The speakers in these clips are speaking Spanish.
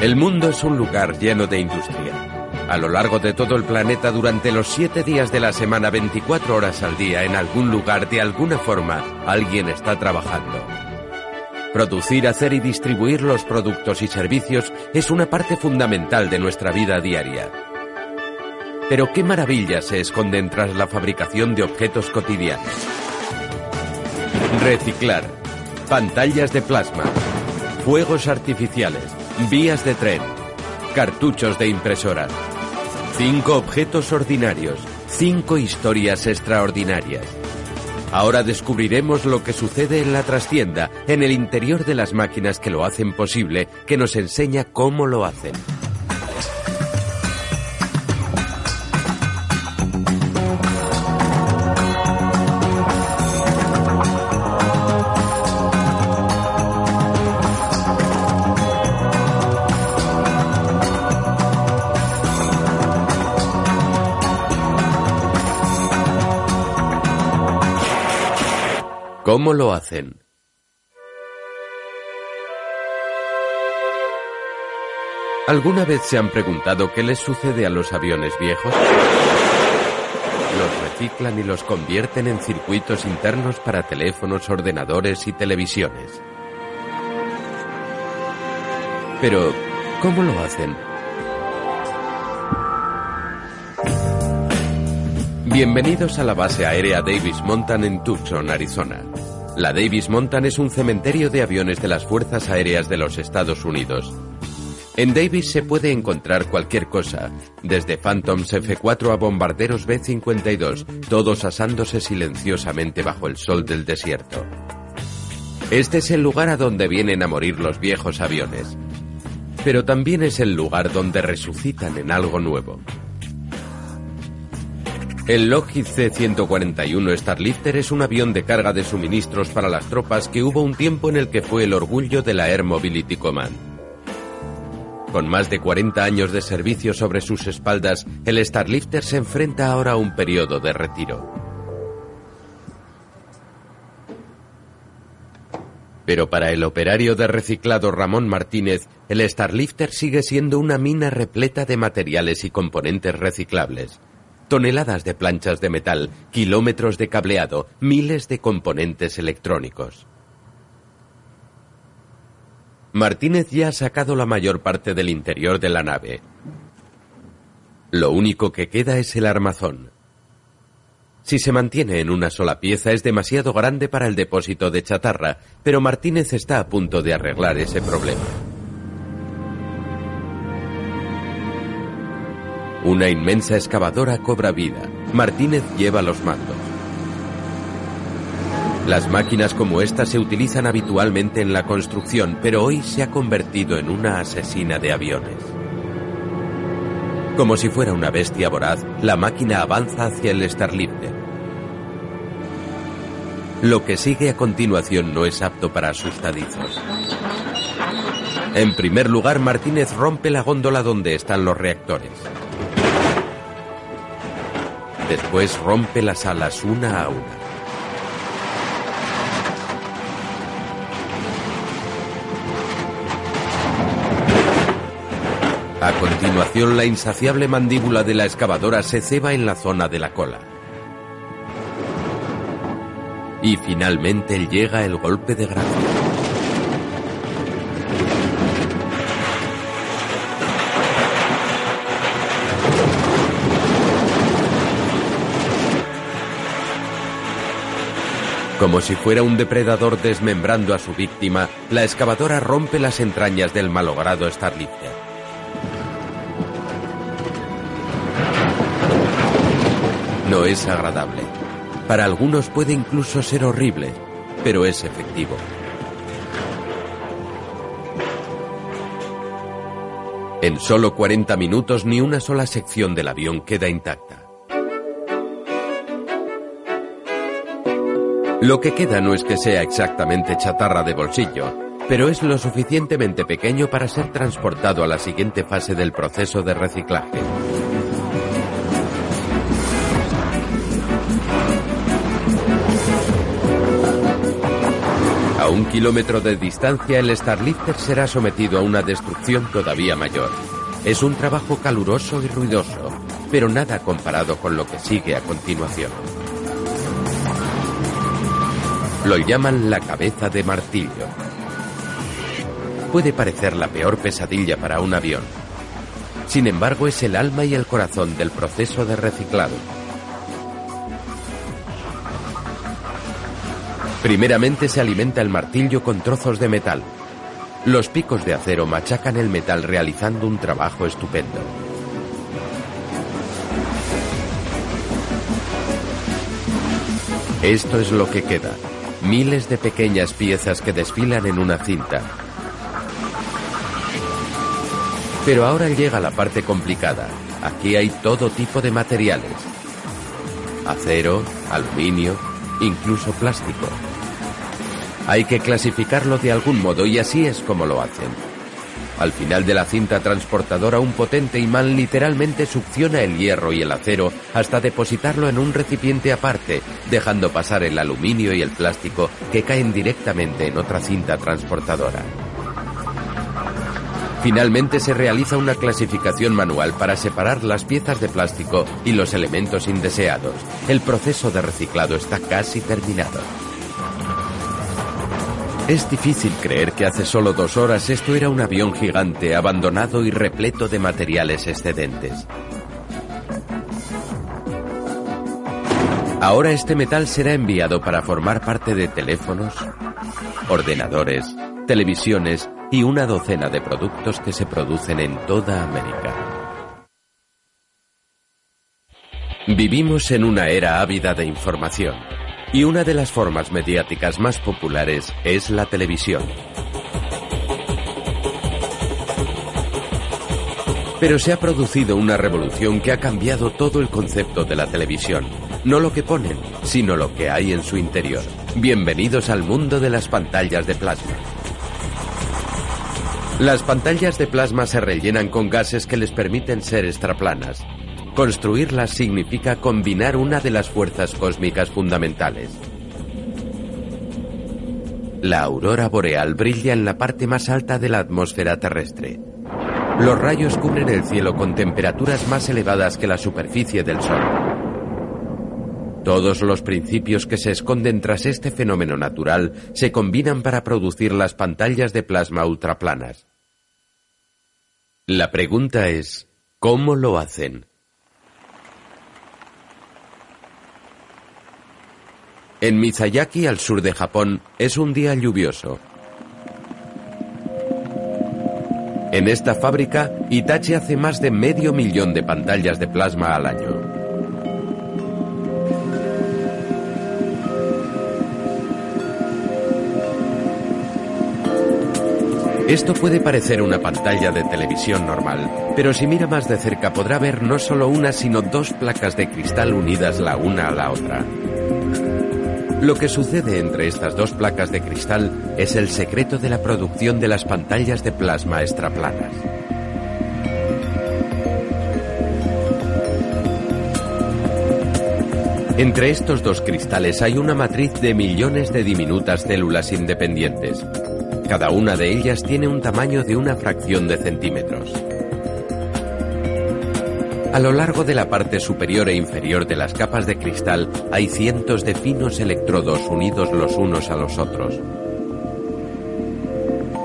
El mundo es un lugar lleno de industria. A lo largo de todo el planeta, durante los siete días de la semana, 24 horas al día, en algún lugar, de alguna forma, alguien está trabajando. Producir, hacer y distribuir los productos y servicios es una parte fundamental de nuestra vida diaria. Pero qué maravillas se esconden tras la fabricación de objetos cotidianos. Reciclar. Pantallas de plasma. Fuegos artificiales. Vías de tren. Cartuchos de impresora. Cinco objetos ordinarios. Cinco historias extraordinarias. Ahora descubriremos lo que sucede en la trastienda, en el interior de las máquinas que lo hacen posible, que nos enseña cómo lo hacen. ¿Cómo lo hacen? ¿Alguna vez se han preguntado qué les sucede a los aviones viejos? Los reciclan y los convierten en circuitos internos para teléfonos, ordenadores y televisiones. Pero, ¿cómo lo hacen? Bienvenidos a la base aérea Davis Mountain en Tucson, Arizona. La Davis Mountain es un cementerio de aviones de las Fuerzas Aéreas de los Estados Unidos. En Davis se puede encontrar cualquier cosa, desde Phantoms F-4 a bombarderos B-52, todos asándose silenciosamente bajo el sol del desierto. Este es el lugar a donde vienen a morir los viejos aviones, pero también es el lugar donde resucitan en algo nuevo. El Lockheed C-141 Starlifter es un avión de carga de suministros para las tropas que hubo un tiempo en el que fue el orgullo de la Air Mobility Command. Con más de 40 años de servicio sobre sus espaldas, el Starlifter se enfrenta ahora a un periodo de retiro. Pero para el operario de reciclado Ramón Martínez, el Starlifter sigue siendo una mina repleta de materiales y componentes reciclables toneladas de planchas de metal, kilómetros de cableado, miles de componentes electrónicos. Martínez ya ha sacado la mayor parte del interior de la nave. Lo único que queda es el armazón. Si se mantiene en una sola pieza es demasiado grande para el depósito de chatarra, pero Martínez está a punto de arreglar ese problema. Una inmensa excavadora cobra vida. Martínez lleva los mandos. Las máquinas como esta se utilizan habitualmente en la construcción, pero hoy se ha convertido en una asesina de aviones. Como si fuera una bestia voraz, la máquina avanza hacia el Starlifter. Lo que sigue a continuación no es apto para asustadizos. En primer lugar, Martínez rompe la góndola donde están los reactores. Después rompe las alas una a una. A continuación, la insaciable mandíbula de la excavadora se ceba en la zona de la cola. Y finalmente llega el golpe de gracia. Como si fuera un depredador desmembrando a su víctima, la excavadora rompe las entrañas del malogrado Starlifter. No es agradable. Para algunos puede incluso ser horrible, pero es efectivo. En solo 40 minutos ni una sola sección del avión queda intacta. Lo que queda no es que sea exactamente chatarra de bolsillo, pero es lo suficientemente pequeño para ser transportado a la siguiente fase del proceso de reciclaje. A un kilómetro de distancia el Starlifter será sometido a una destrucción todavía mayor. Es un trabajo caluroso y ruidoso, pero nada comparado con lo que sigue a continuación. Lo llaman la cabeza de martillo. Puede parecer la peor pesadilla para un avión. Sin embargo, es el alma y el corazón del proceso de reciclado. Primeramente se alimenta el martillo con trozos de metal. Los picos de acero machacan el metal realizando un trabajo estupendo. Esto es lo que queda. Miles de pequeñas piezas que desfilan en una cinta. Pero ahora llega la parte complicada. Aquí hay todo tipo de materiales. Acero, aluminio, incluso plástico. Hay que clasificarlo de algún modo y así es como lo hacen. Al final de la cinta transportadora un potente imán literalmente succiona el hierro y el acero hasta depositarlo en un recipiente aparte, dejando pasar el aluminio y el plástico que caen directamente en otra cinta transportadora. Finalmente se realiza una clasificación manual para separar las piezas de plástico y los elementos indeseados. El proceso de reciclado está casi terminado. Es difícil creer que hace solo dos horas esto era un avión gigante abandonado y repleto de materiales excedentes. Ahora este metal será enviado para formar parte de teléfonos, ordenadores, televisiones y una docena de productos que se producen en toda América. Vivimos en una era ávida de información. Y una de las formas mediáticas más populares es la televisión. Pero se ha producido una revolución que ha cambiado todo el concepto de la televisión. No lo que ponen, sino lo que hay en su interior. Bienvenidos al mundo de las pantallas de plasma. Las pantallas de plasma se rellenan con gases que les permiten ser extraplanas, Construirlas significa combinar una de las fuerzas cósmicas fundamentales. La aurora boreal brilla en la parte más alta de la atmósfera terrestre. Los rayos cubren el cielo con temperaturas más elevadas que la superficie del Sol. Todos los principios que se esconden tras este fenómeno natural se combinan para producir las pantallas de plasma ultraplanas. La pregunta es, ¿cómo lo hacen? En Mizayaki, al sur de Japón, es un día lluvioso. En esta fábrica, Itachi hace más de medio millón de pantallas de plasma al año. Esto puede parecer una pantalla de televisión normal, pero si mira más de cerca podrá ver no solo una sino dos placas de cristal unidas la una a la otra. Lo que sucede entre estas dos placas de cristal es el secreto de la producción de las pantallas de plasma extraplanas. Entre estos dos cristales hay una matriz de millones de diminutas células independientes. Cada una de ellas tiene un tamaño de una fracción de centímetros. A lo largo de la parte superior e inferior de las capas de cristal hay cientos de finos electrodos unidos los unos a los otros.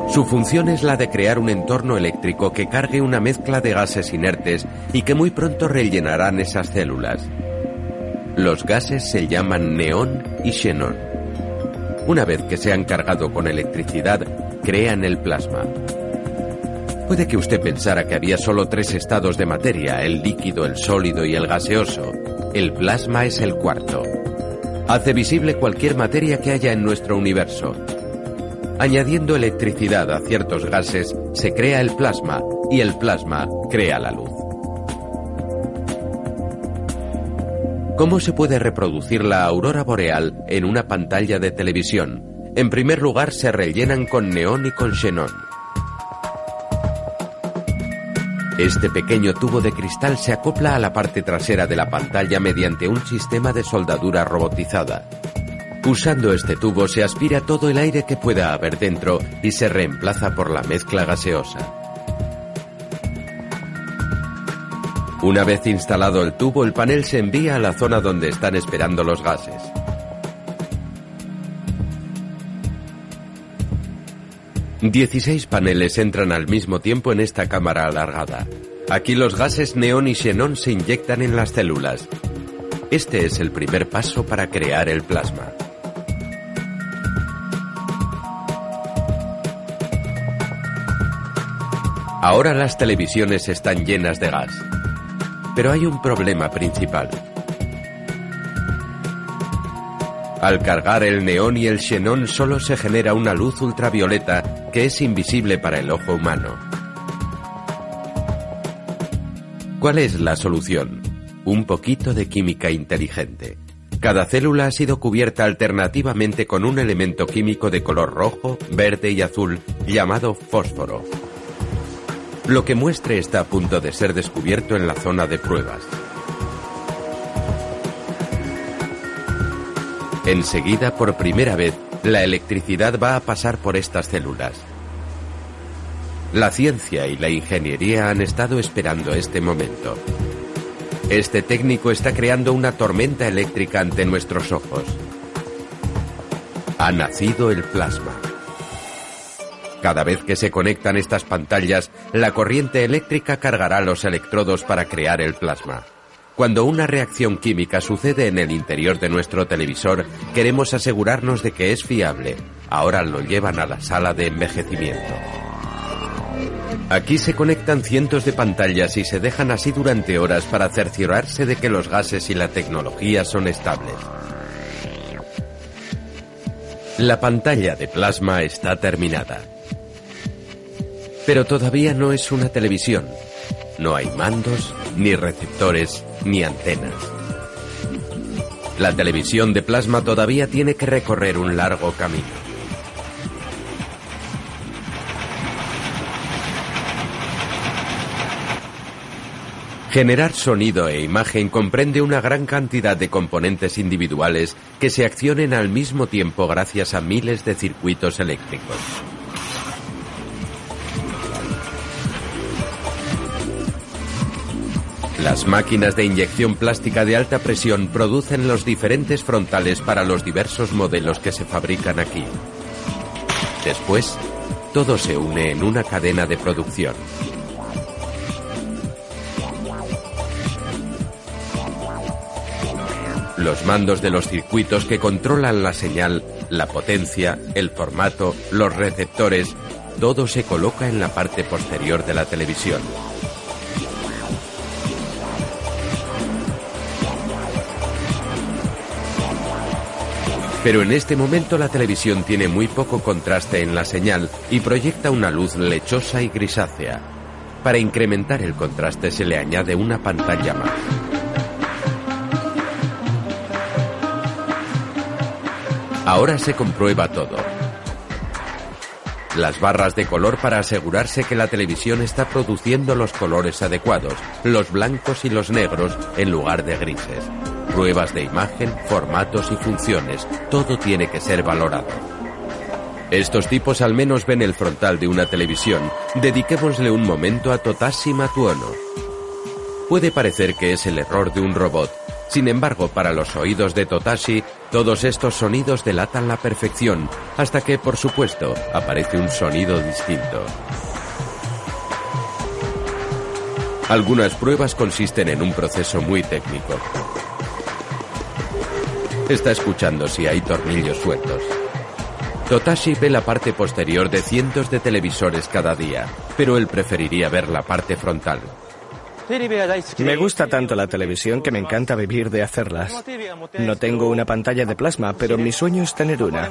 Su función es la de crear un entorno eléctrico que cargue una mezcla de gases inertes y que muy pronto rellenarán esas células. Los gases se llaman neón y xenón. Una vez que se han cargado con electricidad, crean el plasma. Puede que usted pensara que había solo tres estados de materia, el líquido, el sólido y el gaseoso. El plasma es el cuarto. Hace visible cualquier materia que haya en nuestro universo. Añadiendo electricidad a ciertos gases, se crea el plasma y el plasma crea la luz. ¿Cómo se puede reproducir la aurora boreal en una pantalla de televisión? En primer lugar, se rellenan con neón y con xenón. Este pequeño tubo de cristal se acopla a la parte trasera de la pantalla mediante un sistema de soldadura robotizada. Usando este tubo se aspira todo el aire que pueda haber dentro y se reemplaza por la mezcla gaseosa. Una vez instalado el tubo, el panel se envía a la zona donde están esperando los gases. Dieciséis paneles entran al mismo tiempo en esta cámara alargada. Aquí los gases neón y xenón se inyectan en las células. Este es el primer paso para crear el plasma. Ahora las televisiones están llenas de gas. Pero hay un problema principal. Al cargar el neón y el xenón solo se genera una luz ultravioleta que es invisible para el ojo humano. ¿Cuál es la solución? Un poquito de química inteligente. Cada célula ha sido cubierta alternativamente con un elemento químico de color rojo, verde y azul llamado fósforo. Lo que muestre está a punto de ser descubierto en la zona de pruebas. Enseguida, por primera vez, la electricidad va a pasar por estas células. La ciencia y la ingeniería han estado esperando este momento. Este técnico está creando una tormenta eléctrica ante nuestros ojos. Ha nacido el plasma. Cada vez que se conectan estas pantallas, la corriente eléctrica cargará los electrodos para crear el plasma. Cuando una reacción química sucede en el interior de nuestro televisor, queremos asegurarnos de que es fiable. Ahora lo llevan a la sala de envejecimiento. Aquí se conectan cientos de pantallas y se dejan así durante horas para cerciorarse de que los gases y la tecnología son estables. La pantalla de plasma está terminada. Pero todavía no es una televisión. No hay mandos, ni receptores, ni antenas. La televisión de plasma todavía tiene que recorrer un largo camino. Generar sonido e imagen comprende una gran cantidad de componentes individuales que se accionen al mismo tiempo gracias a miles de circuitos eléctricos. Las máquinas de inyección plástica de alta presión producen los diferentes frontales para los diversos modelos que se fabrican aquí. Después, todo se une en una cadena de producción. Los mandos de los circuitos que controlan la señal, la potencia, el formato, los receptores, todo se coloca en la parte posterior de la televisión. Pero en este momento la televisión tiene muy poco contraste en la señal y proyecta una luz lechosa y grisácea. Para incrementar el contraste se le añade una pantalla más. Ahora se comprueba todo. Las barras de color para asegurarse que la televisión está produciendo los colores adecuados, los blancos y los negros en lugar de grises. Pruebas de imagen, formatos y funciones, todo tiene que ser valorado. Estos tipos al menos ven el frontal de una televisión. Dediquémosle un momento a Totashi Matuono. Puede parecer que es el error de un robot. Sin embargo, para los oídos de Totashi, todos estos sonidos delatan la perfección, hasta que, por supuesto, aparece un sonido distinto. Algunas pruebas consisten en un proceso muy técnico. Está escuchando si hay tornillos sueltos. Totashi ve la parte posterior de cientos de televisores cada día, pero él preferiría ver la parte frontal. Me gusta tanto la televisión que me encanta vivir de hacerlas. No tengo una pantalla de plasma, pero mi sueño es tener una.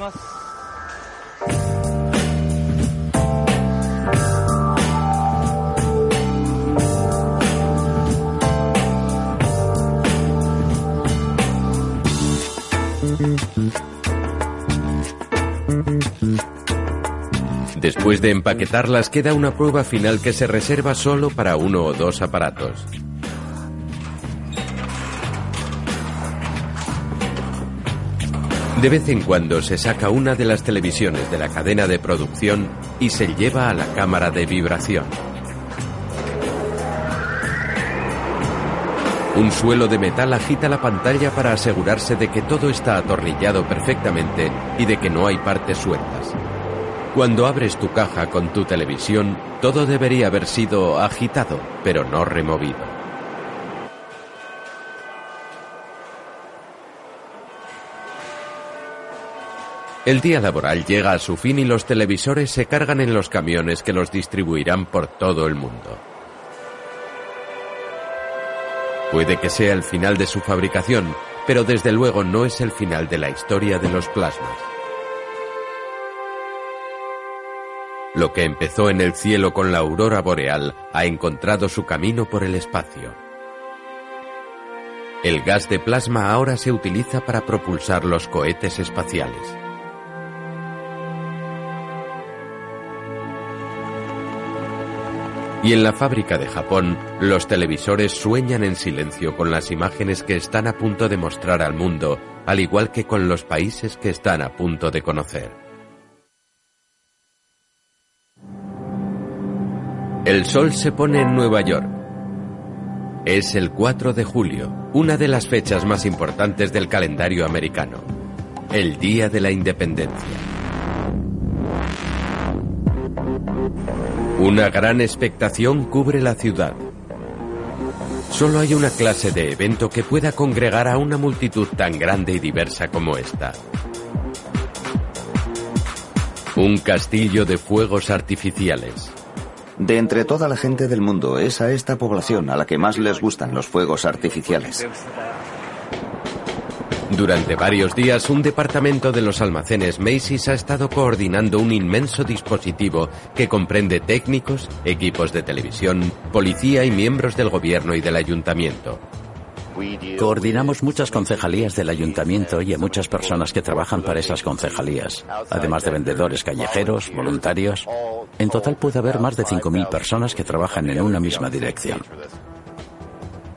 Después de empaquetarlas queda una prueba final que se reserva solo para uno o dos aparatos. De vez en cuando se saca una de las televisiones de la cadena de producción y se lleva a la cámara de vibración. Un suelo de metal agita la pantalla para asegurarse de que todo está atornillado perfectamente y de que no hay partes sueltas. Cuando abres tu caja con tu televisión, todo debería haber sido agitado, pero no removido. El día laboral llega a su fin y los televisores se cargan en los camiones que los distribuirán por todo el mundo. Puede que sea el final de su fabricación, pero desde luego no es el final de la historia de los plasmas. Lo que empezó en el cielo con la aurora boreal ha encontrado su camino por el espacio. El gas de plasma ahora se utiliza para propulsar los cohetes espaciales. Y en la fábrica de Japón, los televisores sueñan en silencio con las imágenes que están a punto de mostrar al mundo, al igual que con los países que están a punto de conocer. El sol se pone en Nueva York. Es el 4 de julio, una de las fechas más importantes del calendario americano, el Día de la Independencia. Una gran expectación cubre la ciudad. Solo hay una clase de evento que pueda congregar a una multitud tan grande y diversa como esta. Un castillo de fuegos artificiales. De entre toda la gente del mundo, es a esta población a la que más les gustan los fuegos artificiales. Durante varios días, un departamento de los almacenes Macy's ha estado coordinando un inmenso dispositivo que comprende técnicos, equipos de televisión, policía y miembros del gobierno y del ayuntamiento. Coordinamos muchas concejalías del ayuntamiento y a muchas personas que trabajan para esas concejalías, además de vendedores callejeros, voluntarios. En total puede haber más de 5.000 personas que trabajan en una misma dirección.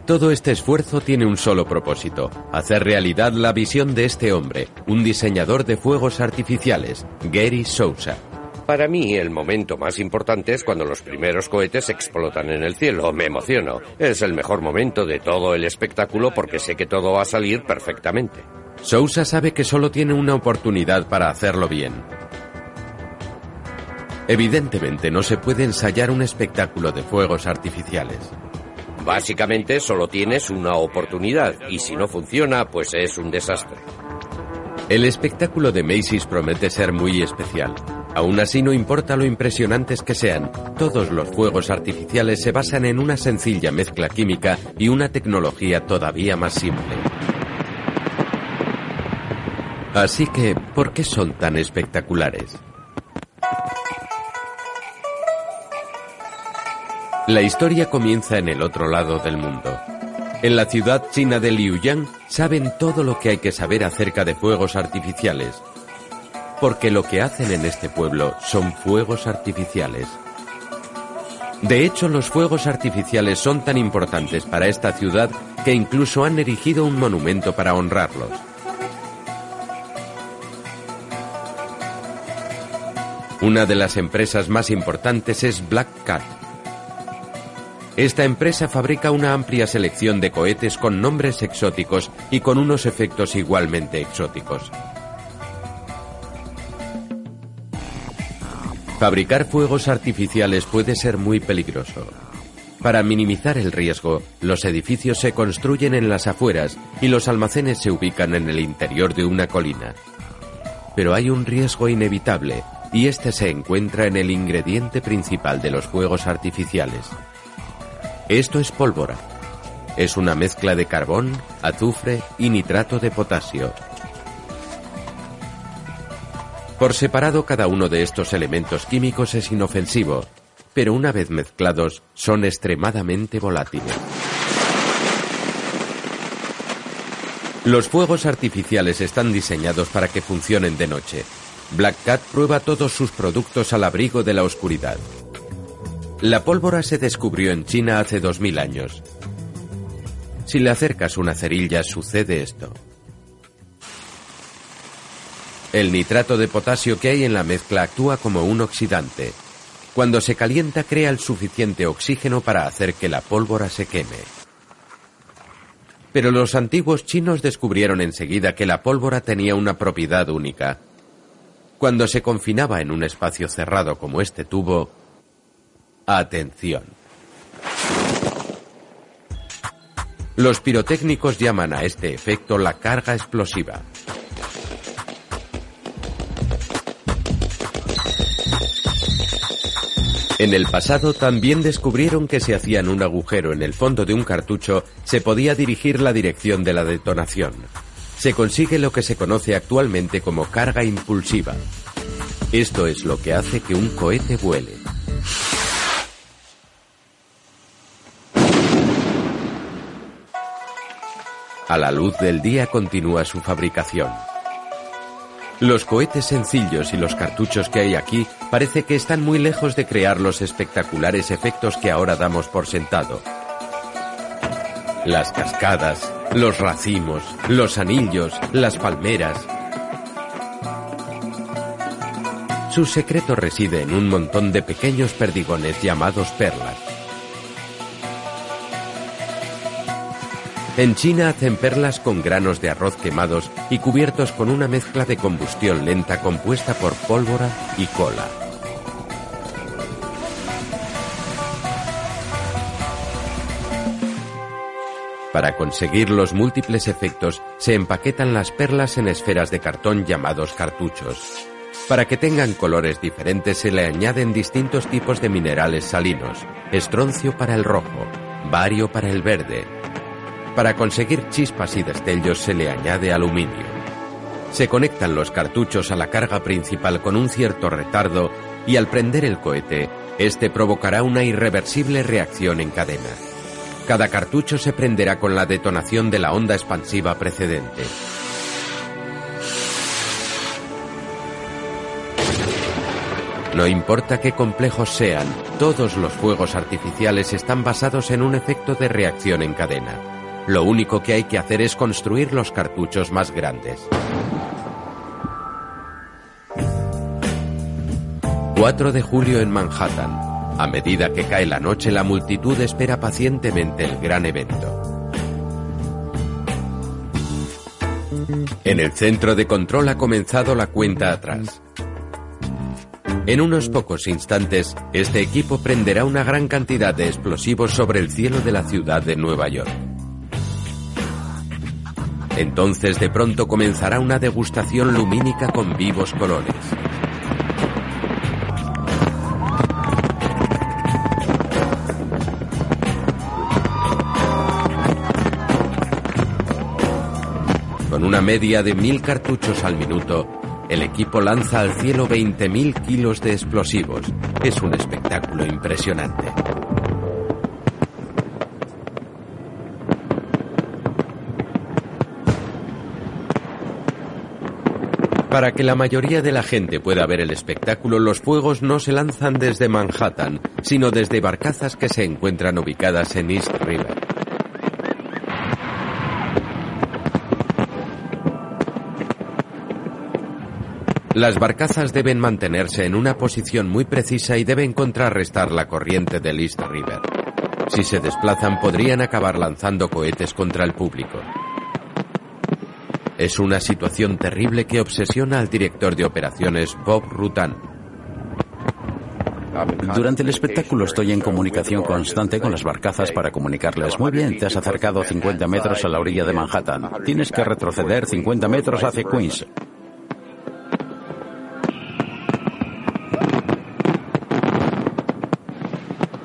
Todo este esfuerzo tiene un solo propósito, hacer realidad la visión de este hombre, un diseñador de fuegos artificiales, Gary Sousa. Para mí, el momento más importante es cuando los primeros cohetes explotan en el cielo. Me emociono. Es el mejor momento de todo el espectáculo porque sé que todo va a salir perfectamente. Sousa sabe que solo tiene una oportunidad para hacerlo bien. Evidentemente no se puede ensayar un espectáculo de fuegos artificiales. Básicamente solo tienes una oportunidad y si no funciona, pues es un desastre. El espectáculo de Macy's promete ser muy especial. Aún así, no importa lo impresionantes que sean, todos los fuegos artificiales se basan en una sencilla mezcla química y una tecnología todavía más simple. Así que, ¿por qué son tan espectaculares? La historia comienza en el otro lado del mundo. En la ciudad china de Liuyang saben todo lo que hay que saber acerca de fuegos artificiales, porque lo que hacen en este pueblo son fuegos artificiales. De hecho, los fuegos artificiales son tan importantes para esta ciudad que incluso han erigido un monumento para honrarlos. Una de las empresas más importantes es Black Cat, esta empresa fabrica una amplia selección de cohetes con nombres exóticos y con unos efectos igualmente exóticos. Fabricar fuegos artificiales puede ser muy peligroso. Para minimizar el riesgo, los edificios se construyen en las afueras y los almacenes se ubican en el interior de una colina. Pero hay un riesgo inevitable, y este se encuentra en el ingrediente principal de los fuegos artificiales, esto es pólvora. Es una mezcla de carbón, azufre y nitrato de potasio. Por separado cada uno de estos elementos químicos es inofensivo, pero una vez mezclados son extremadamente volátiles. Los fuegos artificiales están diseñados para que funcionen de noche. Black Cat prueba todos sus productos al abrigo de la oscuridad. La pólvora se descubrió en China hace 2000 años. Si le acercas una cerilla sucede esto. El nitrato de potasio que hay en la mezcla actúa como un oxidante. Cuando se calienta crea el suficiente oxígeno para hacer que la pólvora se queme. Pero los antiguos chinos descubrieron enseguida que la pólvora tenía una propiedad única. Cuando se confinaba en un espacio cerrado como este tubo, atención. Los pirotécnicos llaman a este efecto la carga explosiva. En el pasado también descubrieron que si hacían un agujero en el fondo de un cartucho se podía dirigir la dirección de la detonación. Se consigue lo que se conoce actualmente como carga impulsiva. Esto es lo que hace que un cohete vuele. A la luz del día continúa su fabricación. Los cohetes sencillos y los cartuchos que hay aquí parece que están muy lejos de crear los espectaculares efectos que ahora damos por sentado. Las cascadas, los racimos, los anillos, las palmeras. Su secreto reside en un montón de pequeños perdigones llamados perlas. En China hacen perlas con granos de arroz quemados y cubiertos con una mezcla de combustión lenta compuesta por pólvora y cola. Para conseguir los múltiples efectos, se empaquetan las perlas en esferas de cartón llamados cartuchos. Para que tengan colores diferentes se le añaden distintos tipos de minerales salinos, estroncio para el rojo, bario para el verde, para conseguir chispas y destellos se le añade aluminio. Se conectan los cartuchos a la carga principal con un cierto retardo y al prender el cohete, este provocará una irreversible reacción en cadena. Cada cartucho se prenderá con la detonación de la onda expansiva precedente. No importa qué complejos sean, todos los fuegos artificiales están basados en un efecto de reacción en cadena. Lo único que hay que hacer es construir los cartuchos más grandes. 4 de julio en Manhattan. A medida que cae la noche, la multitud espera pacientemente el gran evento. En el centro de control ha comenzado la cuenta atrás. En unos pocos instantes, este equipo prenderá una gran cantidad de explosivos sobre el cielo de la ciudad de Nueva York. Entonces de pronto comenzará una degustación lumínica con vivos colores. Con una media de mil cartuchos al minuto, el equipo lanza al cielo 20.000 kilos de explosivos. Es un espectáculo impresionante. Para que la mayoría de la gente pueda ver el espectáculo, los fuegos no se lanzan desde Manhattan, sino desde barcazas que se encuentran ubicadas en East River. Las barcazas deben mantenerse en una posición muy precisa y deben contrarrestar la corriente del East River. Si se desplazan podrían acabar lanzando cohetes contra el público. Es una situación terrible que obsesiona al director de operaciones Bob Rutan. Durante el espectáculo estoy en comunicación constante con las barcazas para comunicarles. Muy bien, te has acercado 50 metros a la orilla de Manhattan. Tienes que retroceder 50 metros hacia Queens.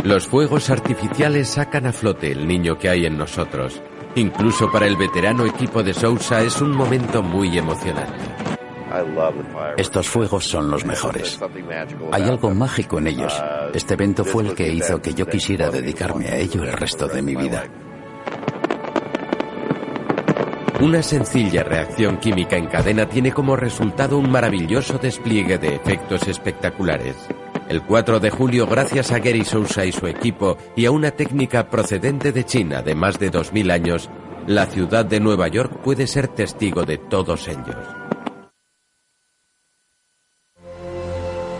Los fuegos artificiales sacan a flote el niño que hay en nosotros. Incluso para el veterano equipo de Sousa es un momento muy emocionante. Estos fuegos son los mejores. Hay algo mágico en ellos. Este evento fue el que hizo que yo quisiera dedicarme a ello el resto de mi vida. Una sencilla reacción química en cadena tiene como resultado un maravilloso despliegue de efectos espectaculares. El 4 de julio, gracias a Gary Sousa y su equipo y a una técnica procedente de China de más de 2.000 años, la ciudad de Nueva York puede ser testigo de todos ellos.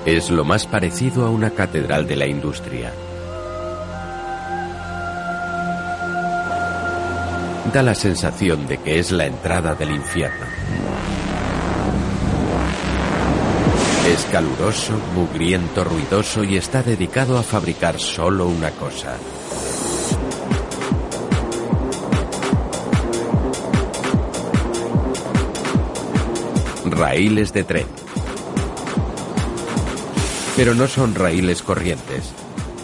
Es lo más parecido a una catedral de la industria. Da la sensación de que es la entrada del infierno. Es caluroso, mugriento, ruidoso y está dedicado a fabricar solo una cosa. Raíles de tren. Pero no son raíles corrientes.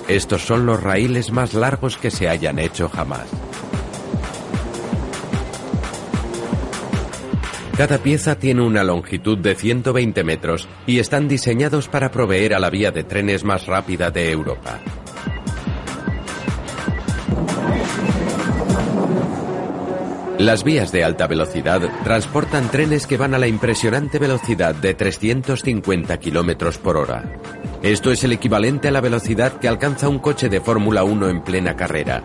Estos son los raíles más largos que se hayan hecho jamás. Cada pieza tiene una longitud de 120 metros y están diseñados para proveer a la vía de trenes más rápida de Europa. Las vías de alta velocidad transportan trenes que van a la impresionante velocidad de 350 kilómetros por hora. Esto es el equivalente a la velocidad que alcanza un coche de Fórmula 1 en plena carrera.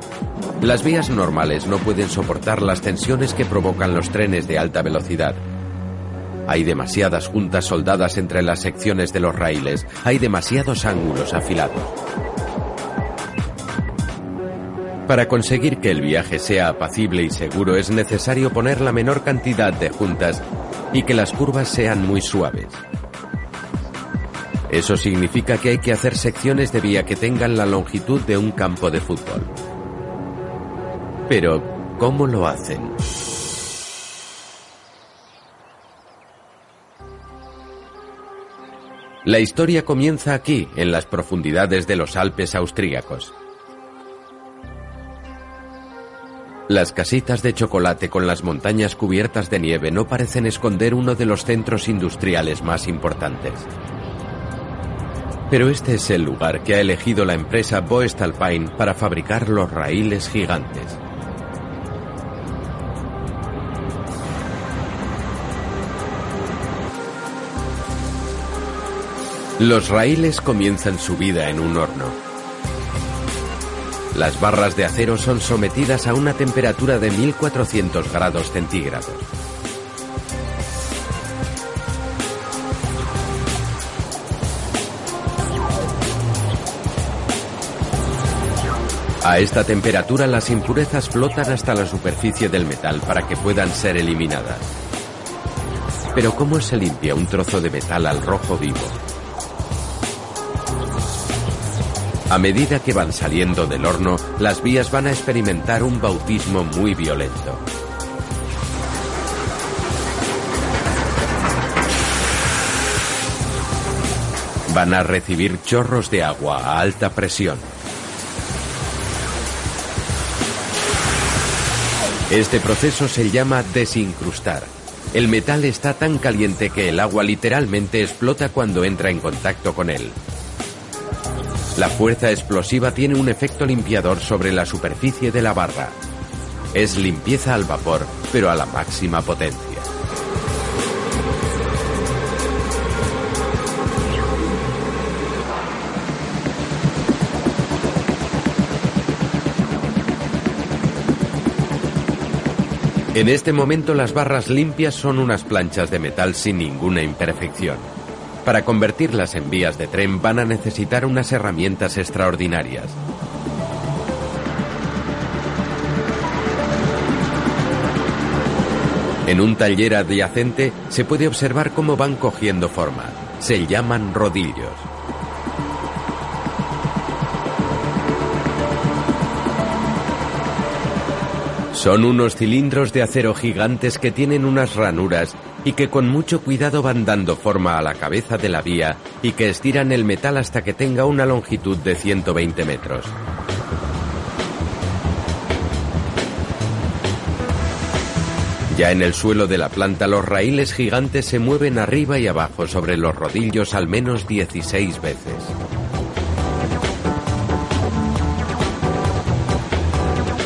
Las vías normales no pueden soportar las tensiones que provocan los trenes de alta velocidad. Hay demasiadas juntas soldadas entre las secciones de los raíles, hay demasiados ángulos afilados. Para conseguir que el viaje sea apacible y seguro es necesario poner la menor cantidad de juntas y que las curvas sean muy suaves. Eso significa que hay que hacer secciones de vía que tengan la longitud de un campo de fútbol. Pero, ¿cómo lo hacen? La historia comienza aquí, en las profundidades de los Alpes austríacos. Las casitas de chocolate con las montañas cubiertas de nieve no parecen esconder uno de los centros industriales más importantes. Pero este es el lugar que ha elegido la empresa Voestalpine para fabricar los raíles gigantes. Los raíles comienzan su vida en un horno. Las barras de acero son sometidas a una temperatura de 1400 grados centígrados. A esta temperatura las impurezas flotan hasta la superficie del metal para que puedan ser eliminadas. Pero ¿cómo se limpia un trozo de metal al rojo vivo? A medida que van saliendo del horno, las vías van a experimentar un bautismo muy violento. Van a recibir chorros de agua a alta presión. Este proceso se llama desincrustar. El metal está tan caliente que el agua literalmente explota cuando entra en contacto con él. La fuerza explosiva tiene un efecto limpiador sobre la superficie de la barra. Es limpieza al vapor, pero a la máxima potencia. En este momento las barras limpias son unas planchas de metal sin ninguna imperfección. Para convertirlas en vías de tren van a necesitar unas herramientas extraordinarias. En un taller adyacente se puede observar cómo van cogiendo forma. Se llaman rodillos. Son unos cilindros de acero gigantes que tienen unas ranuras y que con mucho cuidado van dando forma a la cabeza de la vía y que estiran el metal hasta que tenga una longitud de 120 metros. Ya en el suelo de la planta los raíles gigantes se mueven arriba y abajo sobre los rodillos al menos 16 veces.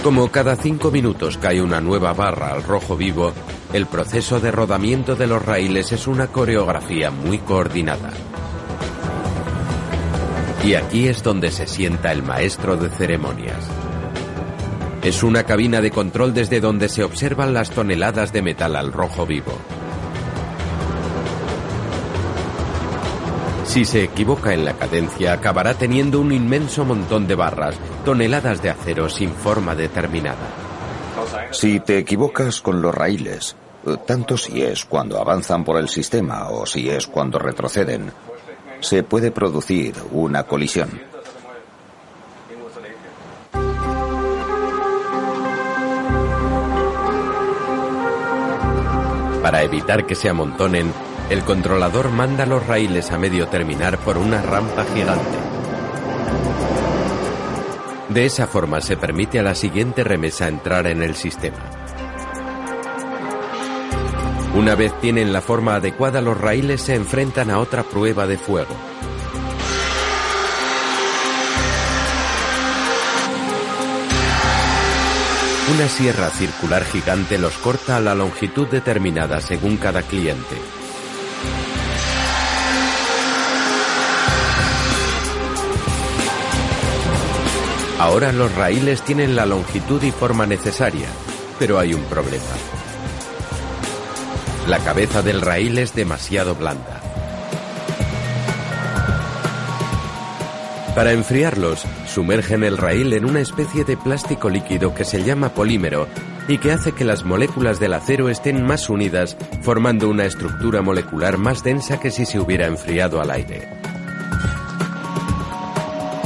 Como cada cinco minutos cae una nueva barra al rojo vivo, el proceso de rodamiento de los raíles es una coreografía muy coordinada. Y aquí es donde se sienta el maestro de ceremonias. Es una cabina de control desde donde se observan las toneladas de metal al rojo vivo. Si se equivoca en la cadencia, acabará teniendo un inmenso montón de barras, toneladas de acero sin forma determinada. Si te equivocas con los raíles, tanto si es cuando avanzan por el sistema o si es cuando retroceden, se puede producir una colisión. Para evitar que se amontonen, el controlador manda los raíles a medio terminar por una rampa gigante. De esa forma se permite a la siguiente remesa entrar en el sistema. Una vez tienen la forma adecuada, los raíles se enfrentan a otra prueba de fuego. Una sierra circular gigante los corta a la longitud determinada según cada cliente. Ahora los raíles tienen la longitud y forma necesaria, pero hay un problema. La cabeza del raíl es demasiado blanda. Para enfriarlos, sumergen el raíl en una especie de plástico líquido que se llama polímero y que hace que las moléculas del acero estén más unidas, formando una estructura molecular más densa que si se hubiera enfriado al aire.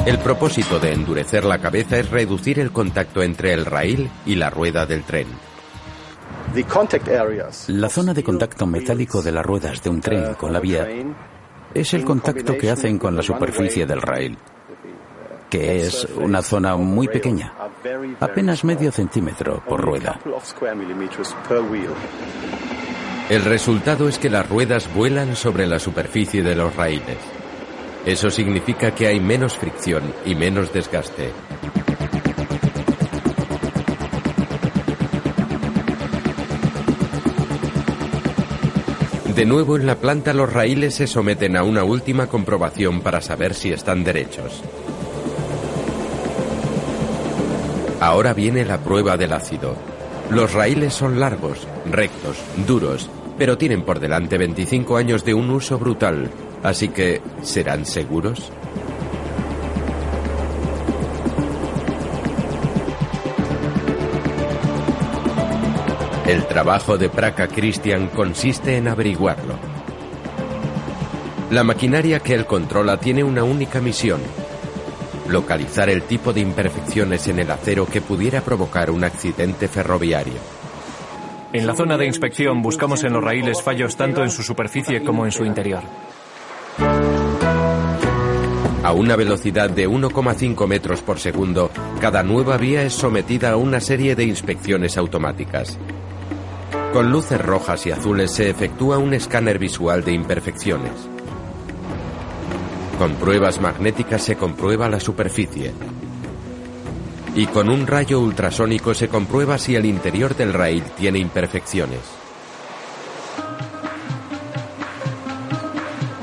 El propósito de endurecer la cabeza es reducir el contacto entre el raíl y la rueda del tren. La zona de contacto metálico de las ruedas de un tren con la vía es el contacto que hacen con la superficie del raíl que es una zona muy pequeña, apenas medio centímetro por rueda. El resultado es que las ruedas vuelan sobre la superficie de los raíles. Eso significa que hay menos fricción y menos desgaste. De nuevo en la planta los raíles se someten a una última comprobación para saber si están derechos. Ahora viene la prueba del ácido. Los raíles son largos, rectos, duros, pero tienen por delante 25 años de un uso brutal, así que ¿serán seguros? El trabajo de Praca Christian consiste en averiguarlo. La maquinaria que él controla tiene una única misión, localizar el tipo de imperfecciones en el acero que pudiera provocar un accidente ferroviario. En la zona de inspección buscamos en los raíles fallos tanto en su superficie como en su interior. A una velocidad de 1,5 metros por segundo, cada nueva vía es sometida a una serie de inspecciones automáticas. Con luces rojas y azules se efectúa un escáner visual de imperfecciones. Con pruebas magnéticas se comprueba la superficie. Y con un rayo ultrasónico se comprueba si el interior del raíl tiene imperfecciones.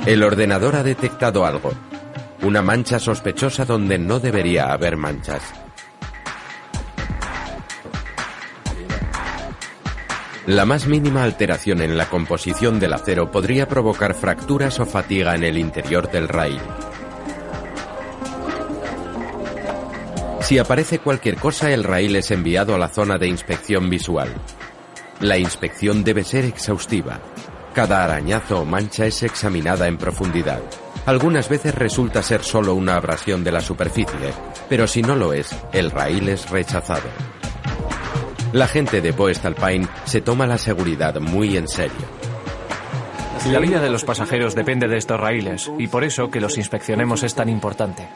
El ordenador ha detectado algo. Una mancha sospechosa donde no debería haber manchas. La más mínima alteración en la composición del acero podría provocar fracturas o fatiga en el interior del raíl. Si aparece cualquier cosa, el raíl es enviado a la zona de inspección visual. La inspección debe ser exhaustiva. Cada arañazo o mancha es examinada en profundidad. Algunas veces resulta ser solo una abrasión de la superficie, pero si no lo es, el raíl es rechazado. La gente de Boestalpine se toma la seguridad muy en serio. La vida de los pasajeros depende de estos raíles y por eso que los inspeccionemos es tan importante.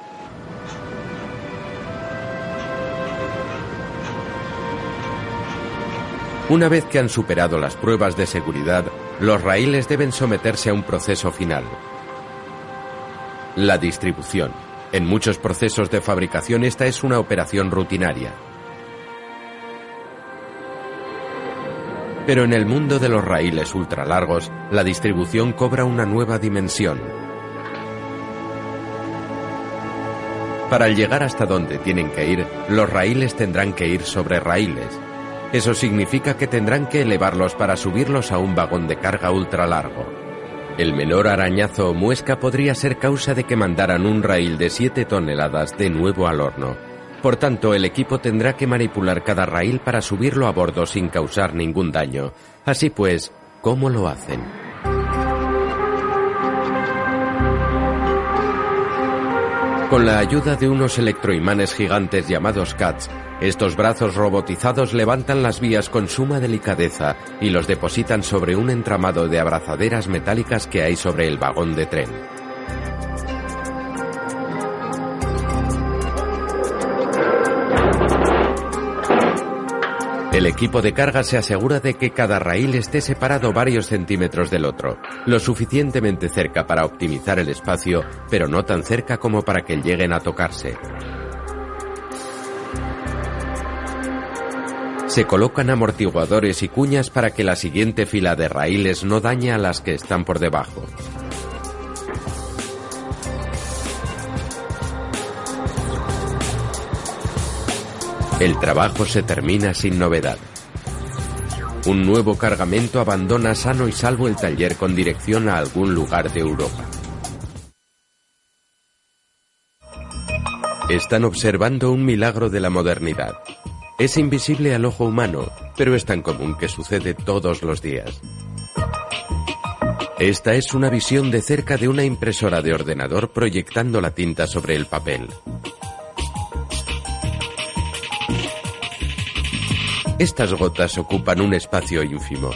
Una vez que han superado las pruebas de seguridad, los raíles deben someterse a un proceso final. La distribución. En muchos procesos de fabricación esta es una operación rutinaria. Pero en el mundo de los raíles ultralargos, la distribución cobra una nueva dimensión. Para llegar hasta donde tienen que ir, los raíles tendrán que ir sobre raíles. Eso significa que tendrán que elevarlos para subirlos a un vagón de carga ultralargo. El menor arañazo o muesca podría ser causa de que mandaran un raíl de 7 toneladas de nuevo al horno. Por tanto, el equipo tendrá que manipular cada raíl para subirlo a bordo sin causar ningún daño. Así pues, ¿cómo lo hacen? Con la ayuda de unos electroimanes gigantes llamados CATS, estos brazos robotizados levantan las vías con suma delicadeza y los depositan sobre un entramado de abrazaderas metálicas que hay sobre el vagón de tren. El equipo de carga se asegura de que cada raíl esté separado varios centímetros del otro, lo suficientemente cerca para optimizar el espacio, pero no tan cerca como para que lleguen a tocarse. Se colocan amortiguadores y cuñas para que la siguiente fila de raíles no dañe a las que están por debajo. El trabajo se termina sin novedad. Un nuevo cargamento abandona sano y salvo el taller con dirección a algún lugar de Europa. Están observando un milagro de la modernidad. Es invisible al ojo humano, pero es tan común que sucede todos los días. Esta es una visión de cerca de una impresora de ordenador proyectando la tinta sobre el papel. Estas gotas ocupan un espacio ínfimo.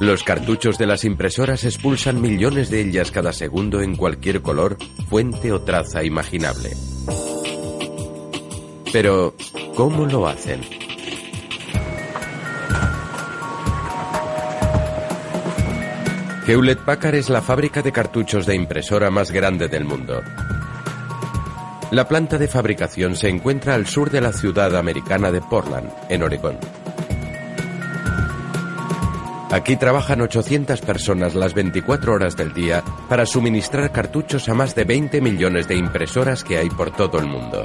Los cartuchos de las impresoras expulsan millones de ellas cada segundo en cualquier color, fuente o traza imaginable. Pero, ¿cómo lo hacen? Hewlett Packard es la fábrica de cartuchos de impresora más grande del mundo. La planta de fabricación se encuentra al sur de la ciudad americana de Portland, en Oregón. Aquí trabajan 800 personas las 24 horas del día para suministrar cartuchos a más de 20 millones de impresoras que hay por todo el mundo.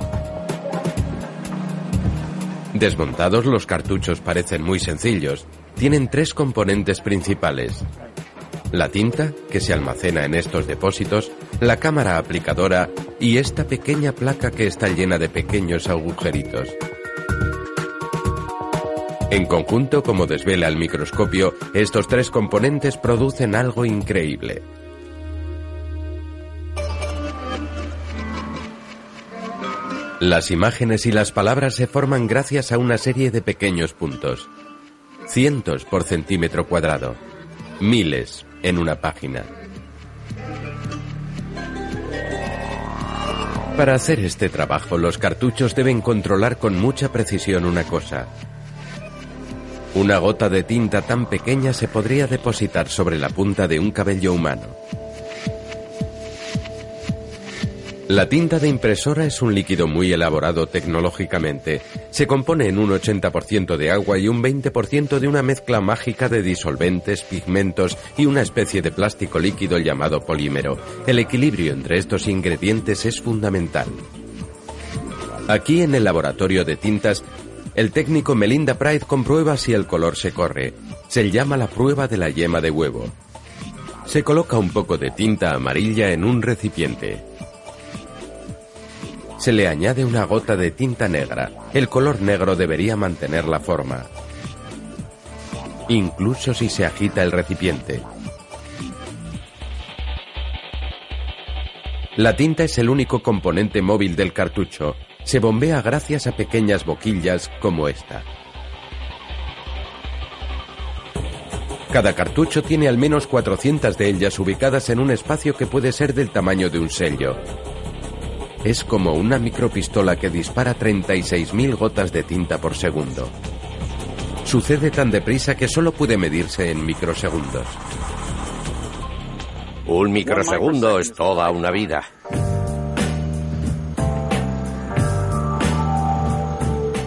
Desmontados, los cartuchos parecen muy sencillos. Tienen tres componentes principales la tinta, que se almacena en estos depósitos, la cámara aplicadora y esta pequeña placa que está llena de pequeños agujeritos. En conjunto, como desvela el microscopio, estos tres componentes producen algo increíble. Las imágenes y las palabras se forman gracias a una serie de pequeños puntos. Cientos por centímetro cuadrado. Miles en una página. Para hacer este trabajo, los cartuchos deben controlar con mucha precisión una cosa. Una gota de tinta tan pequeña se podría depositar sobre la punta de un cabello humano. La tinta de impresora es un líquido muy elaborado tecnológicamente. Se compone en un 80% de agua y un 20% de una mezcla mágica de disolventes, pigmentos y una especie de plástico líquido llamado polímero. El equilibrio entre estos ingredientes es fundamental. Aquí en el laboratorio de tintas, el técnico Melinda Pride comprueba si el color se corre. Se llama la prueba de la yema de huevo. Se coloca un poco de tinta amarilla en un recipiente se le añade una gota de tinta negra. El color negro debería mantener la forma, incluso si se agita el recipiente. La tinta es el único componente móvil del cartucho. Se bombea gracias a pequeñas boquillas como esta. Cada cartucho tiene al menos 400 de ellas ubicadas en un espacio que puede ser del tamaño de un sello. Es como una micropistola que dispara 36.000 gotas de tinta por segundo. Sucede tan deprisa que solo puede medirse en microsegundos. Un microsegundo es toda una vida.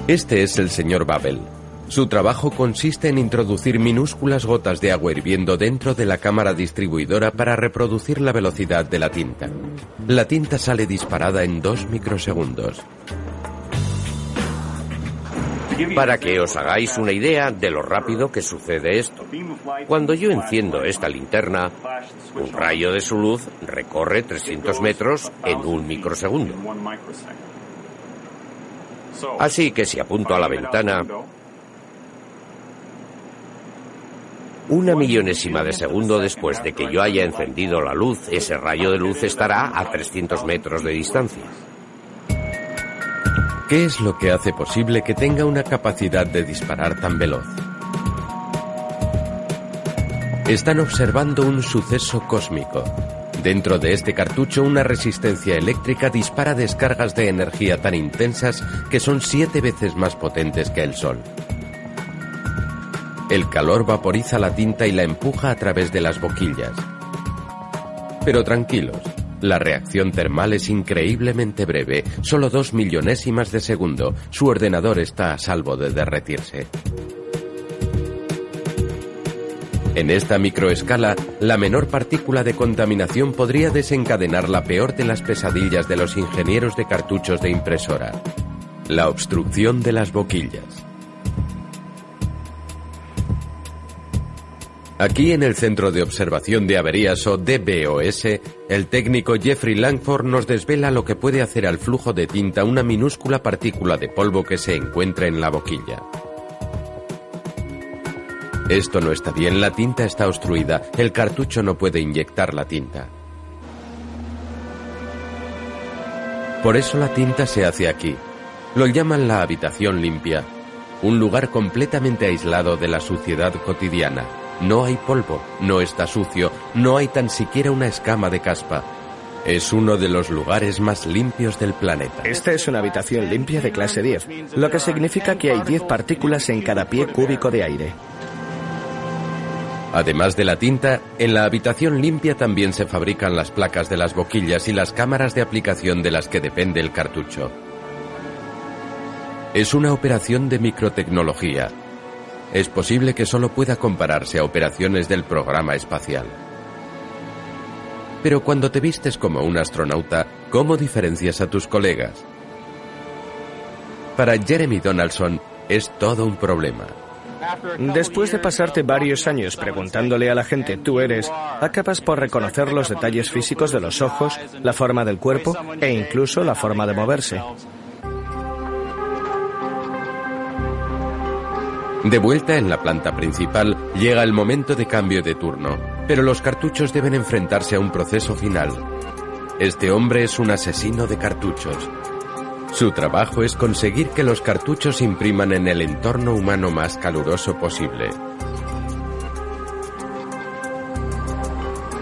Este es el señor Babel, su trabajo consiste en introducir minúsculas gotas de agua hirviendo dentro de la cámara distribuidora para reproducir la velocidad de la tinta. La tinta sale disparada en dos microsegundos. Para que os hagáis una idea de lo rápido que sucede esto. Cuando yo enciendo esta linterna, un rayo de su luz recorre 300 metros en un microsegundo. Así que si apunto a la ventana, una millonésima de segundo después de que yo haya encendido la luz, ese rayo de luz estará a 300 metros de distancia. ¿Qué es lo que hace posible que tenga una capacidad de disparar tan veloz? Están observando un suceso cósmico. Dentro de este cartucho una resistencia eléctrica dispara descargas de energía tan intensas que son siete veces más potentes que el Sol. El calor vaporiza la tinta y la empuja a través de las boquillas. Pero tranquilos, la reacción termal es increíblemente breve, solo dos millonésimas de segundo. Su ordenador está a salvo de derretirse. En esta microescala, la menor partícula de contaminación podría desencadenar la peor de las pesadillas de los ingenieros de cartuchos de impresora, la obstrucción de las boquillas. Aquí en el Centro de Observación de Averías o DBOS, el técnico Jeffrey Langford nos desvela lo que puede hacer al flujo de tinta una minúscula partícula de polvo que se encuentra en la boquilla. Esto no está bien, la tinta está obstruida, el cartucho no puede inyectar la tinta. Por eso la tinta se hace aquí. Lo llaman la habitación limpia, un lugar completamente aislado de la suciedad cotidiana. No hay polvo, no está sucio, no hay tan siquiera una escama de caspa. Es uno de los lugares más limpios del planeta. Esta es una habitación limpia de clase 10, lo que significa que hay 10 partículas en cada pie cúbico de aire. Además de la tinta, en la habitación limpia también se fabrican las placas de las boquillas y las cámaras de aplicación de las que depende el cartucho. Es una operación de microtecnología, es posible que solo pueda compararse a operaciones del programa espacial. Pero cuando te vistes como un astronauta, ¿cómo diferencias a tus colegas? Para Jeremy Donaldson es todo un problema. Después de pasarte varios años preguntándole a la gente tú eres, acabas por reconocer los detalles físicos de los ojos, la forma del cuerpo e incluso la forma de moverse. De vuelta en la planta principal, llega el momento de cambio de turno, pero los cartuchos deben enfrentarse a un proceso final. Este hombre es un asesino de cartuchos. Su trabajo es conseguir que los cartuchos impriman en el entorno humano más caluroso posible.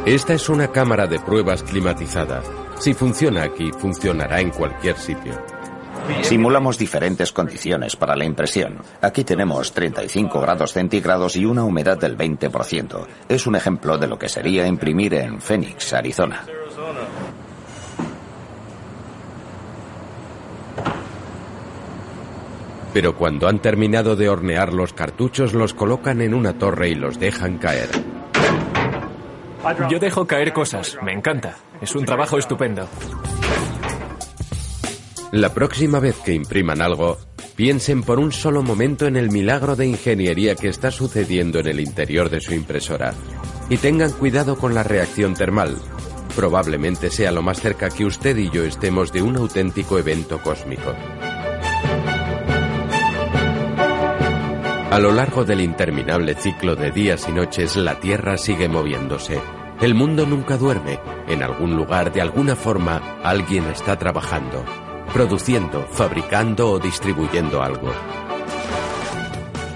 Esta es una cámara de pruebas climatizada. Si funciona aquí, funcionará en cualquier sitio. Simulamos diferentes condiciones para la impresión. Aquí tenemos 35 grados centígrados y una humedad del 20%. Es un ejemplo de lo que sería imprimir en Phoenix, Arizona. Pero cuando han terminado de hornear los cartuchos, los colocan en una torre y los dejan caer. Yo dejo caer cosas, me encanta. Es un trabajo estupendo. La próxima vez que impriman algo, piensen por un solo momento en el milagro de ingeniería que está sucediendo en el interior de su impresora. Y tengan cuidado con la reacción termal. Probablemente sea lo más cerca que usted y yo estemos de un auténtico evento cósmico. A lo largo del interminable ciclo de días y noches, la Tierra sigue moviéndose. El mundo nunca duerme. En algún lugar, de alguna forma, alguien está trabajando produciendo, fabricando o distribuyendo algo.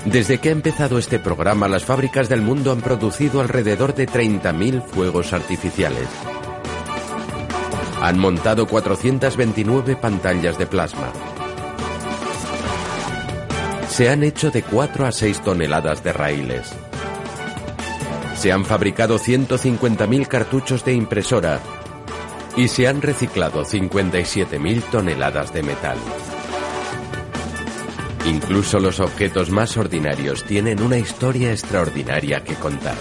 Desde que ha empezado este programa, las fábricas del mundo han producido alrededor de 30.000 fuegos artificiales. Han montado 429 pantallas de plasma. Se han hecho de 4 a 6 toneladas de raíles. Se han fabricado 150.000 cartuchos de impresora y se han reciclado 57.000 toneladas de metal. Incluso los objetos más ordinarios tienen una historia extraordinaria que contar.